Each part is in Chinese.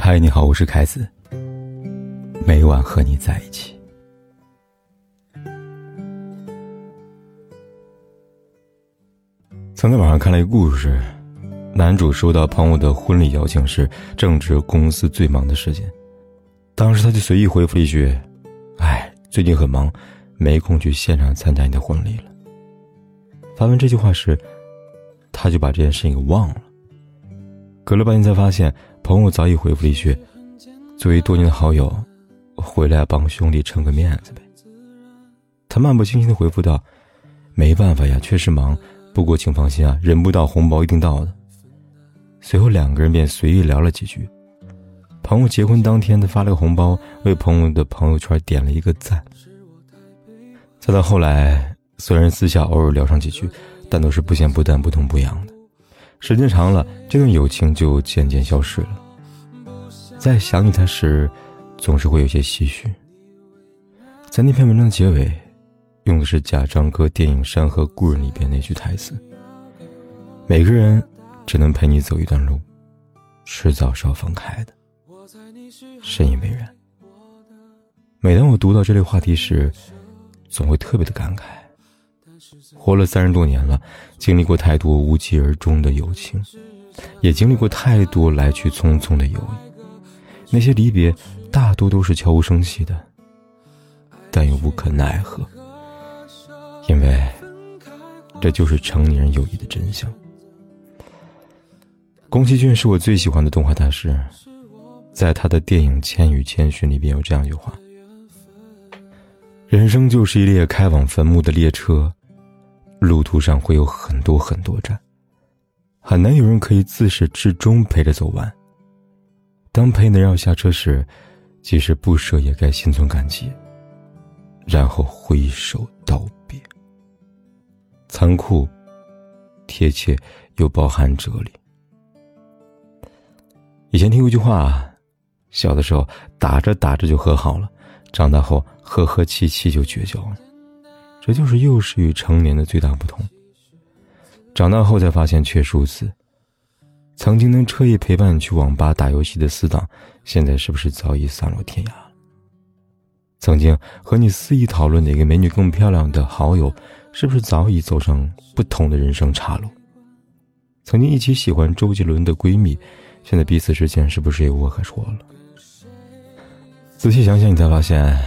嗨，你好，我是凯子。每晚和你在一起。曾在网上看了一个故事，男主收到朋友的婚礼邀请时，正值公司最忙的时间。当时他就随意回复了一句：“哎，最近很忙，没空去现场参加你的婚礼了。”发完这句话时，他就把这件事情给忘了。隔了半天才发现，朋友早已回复了一句：“作为多年的好友，回来帮兄弟撑个面子呗。”他漫不经心的回复道：“没办法呀，确实忙。”不过请放心啊，人不到红包一定到的。随后两个人便随意聊了几句。朋友结婚当天，他发了个红包，为朋友的朋友圈点了一个赞。再到后来，虽然私下偶尔聊上几句，但都是不咸不淡、不痛不痒的。时间长了，这段友情就渐渐消失了。在想起他时，总是会有些唏嘘。在那篇文章的结尾。用的是贾樟柯电影《山河故人》里边那句台词：“每个人只能陪你走一段路，迟早是要分开的。”深以为然。每当我读到这类话题时，总会特别的感慨。活了三十多年了，经历过太多无疾而终的友情，也经历过太多来去匆匆的友谊。那些离别，大多都是悄无声息的，但又无可奈何。因为，这就是成年人友谊的真相。宫崎骏是我最喜欢的动画大师，在他的电影《千与千寻》里边有这样一句话：“人生就是一列开往坟墓的列车，路途上会有很多很多站，很难有人可以自始至终陪着走完。当陪的人要下车时，即使不舍也该心存感激，然后挥手道别。”残酷、贴切又包含哲理。以前听过一句话：小的时候打着打着就和好了，长大后和和气气就绝交了。这就是幼时与成年的最大不同。长大后才发现确实如此。曾经能彻夜陪伴你去网吧打游戏的死党，现在是不是早已散落天涯？曾经和你肆意讨论哪个美女更漂亮的好友。是不是早已走上不同的人生岔路？曾经一起喜欢周杰伦的闺蜜，现在彼此之间是不是也无话可说了？仔细想想，你才发现，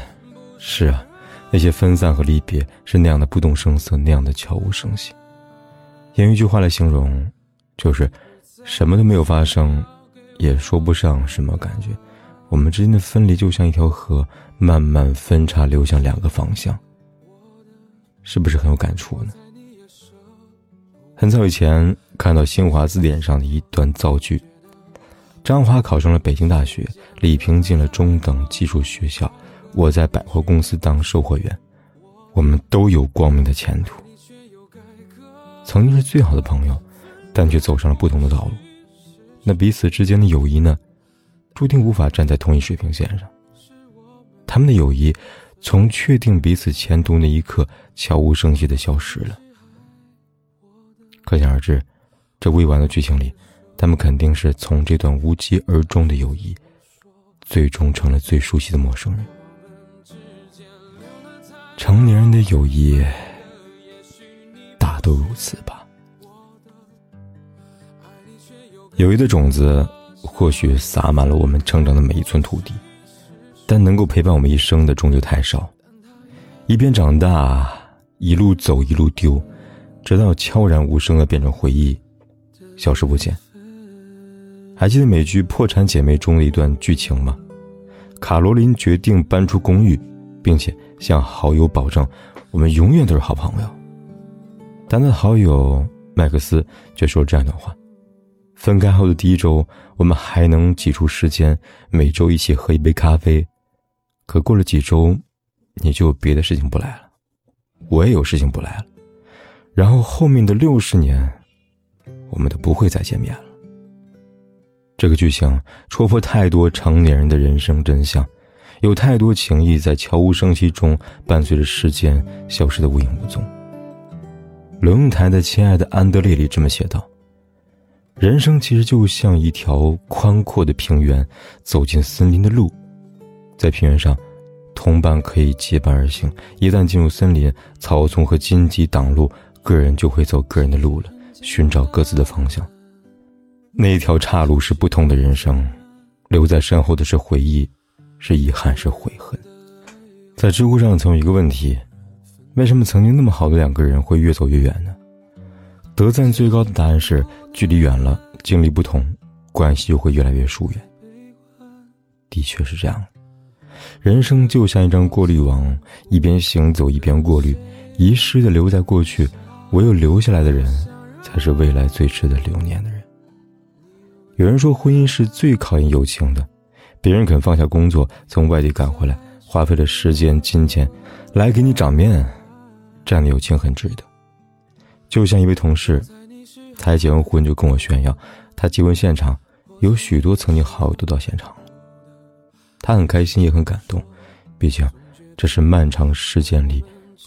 是啊，那些分散和离别是那样的不动声色，那样的悄无声息。用一句话来形容，就是什么都没有发生，也说不上什么感觉。我们之间的分离就像一条河，慢慢分叉，流向两个方向。是不是很有感触呢？很早以前看到新华字典上的一段造句：张华考上了北京大学，李平进了中等技术学校，我在百货公司当售货员，我们都有光明的前途。曾经是最好的朋友，但却走上了不同的道路，那彼此之间的友谊呢，注定无法站在同一水平线上。他们的友谊。从确定彼此前途那一刻，悄无声息的消失了。可想而知，这未完的剧情里，他们肯定是从这段无疾而终的友谊，最终成了最熟悉的陌生人。成年人的友谊，大都如此吧。友谊的种子，或许洒满了我们成长的每一寸土地。但能够陪伴我们一生的终究太少，一边长大，一路走一路丢，直到悄然无声的变成回忆，消失不见。还记得美剧《破产姐妹》中的一段剧情吗？卡罗琳决定搬出公寓，并且向好友保证，我们永远都是好朋友。但他的好友麦克斯却说了这样一段话：分开后的第一周，我们还能挤出时间，每周一起喝一杯咖啡。可过了几周，你就有别的事情不来了，我也有事情不来了，然后后面的六十年，我们都不会再见面了。这个剧情戳破太多成年人的人生真相，有太多情谊在悄无声息中伴随着时间消失的无影无踪。龙应台的《亲爱的安德烈》里这么写道：“人生其实就像一条宽阔的平原，走进森林的路，在平原上，同伴可以结伴而行；一旦进入森林，草丛和荆棘挡路，个人就会走个人的路了，寻找各自的方向。那一条岔路是不同的人生，留在身后的是回忆，是遗憾，是悔恨。在知乎上曾有一个问题：为什么曾经那么好的两个人会越走越远呢？得赞最高的答案是：距离远了，经历不同，关系就会越来越疏远。的确是这样，人生就像一张过滤网，一边行走一边过滤，遗失的留在过去，唯有留下来的人，才是未来最值得留念的人。有人说，婚姻是最考验友情的，别人肯放下工作从外地赶回来，花费了时间金钱，来给你长面，这样的友情很值得。就像一位同事，才结完婚就跟我炫耀，他结婚现场有许多曾经好友都到现场了。他很开心也很感动，毕竟这是漫长时间里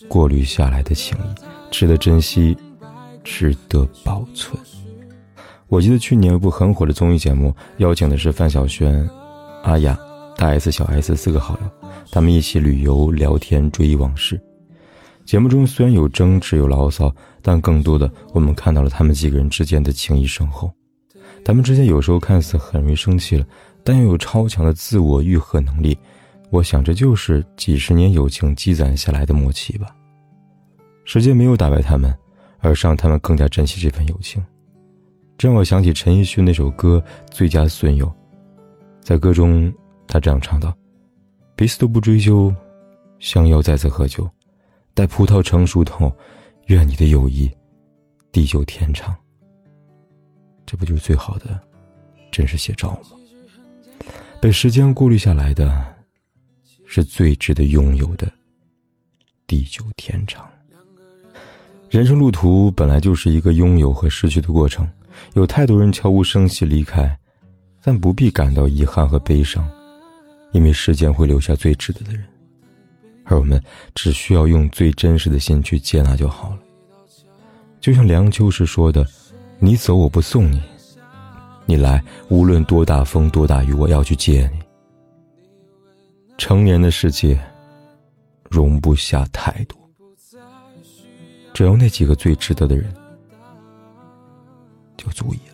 过滤下来的情谊，值得珍惜，值得保存。我记得去年有部很火的综艺节目，邀请的是范晓萱、阿雅、大 S、小 S 四个好友，他们一起旅游、聊天、追忆往事。节目中虽然有争执有牢骚，但更多的我们看到了他们几个人之间的情谊深厚。他们之间有时候看似很容易生气了，但又有超强的自我愈合能力。我想这就是几十年友情积攒下来的默契吧。时间没有打败他们，而是让他们更加珍惜这份友情。这让我想起陈奕迅那首歌《最佳损友》。在歌中，他这样唱道：“彼此都不追究，相邀再次喝酒。”待葡萄成熟后，愿你的友谊地久天长。这不就是最好的真实写照吗？被时间过滤下来的，是最值得拥有的地久天长。人生路途本来就是一个拥有和失去的过程，有太多人悄无声息离开，但不必感到遗憾和悲伤，因为时间会留下最值得的人。而我们只需要用最真实的心去接纳就好了。就像梁秋实说的：“你走我不送你，你来无论多大风多大雨，我要去接你。”成年的世界容不下太多，只要那几个最值得的人就足以了。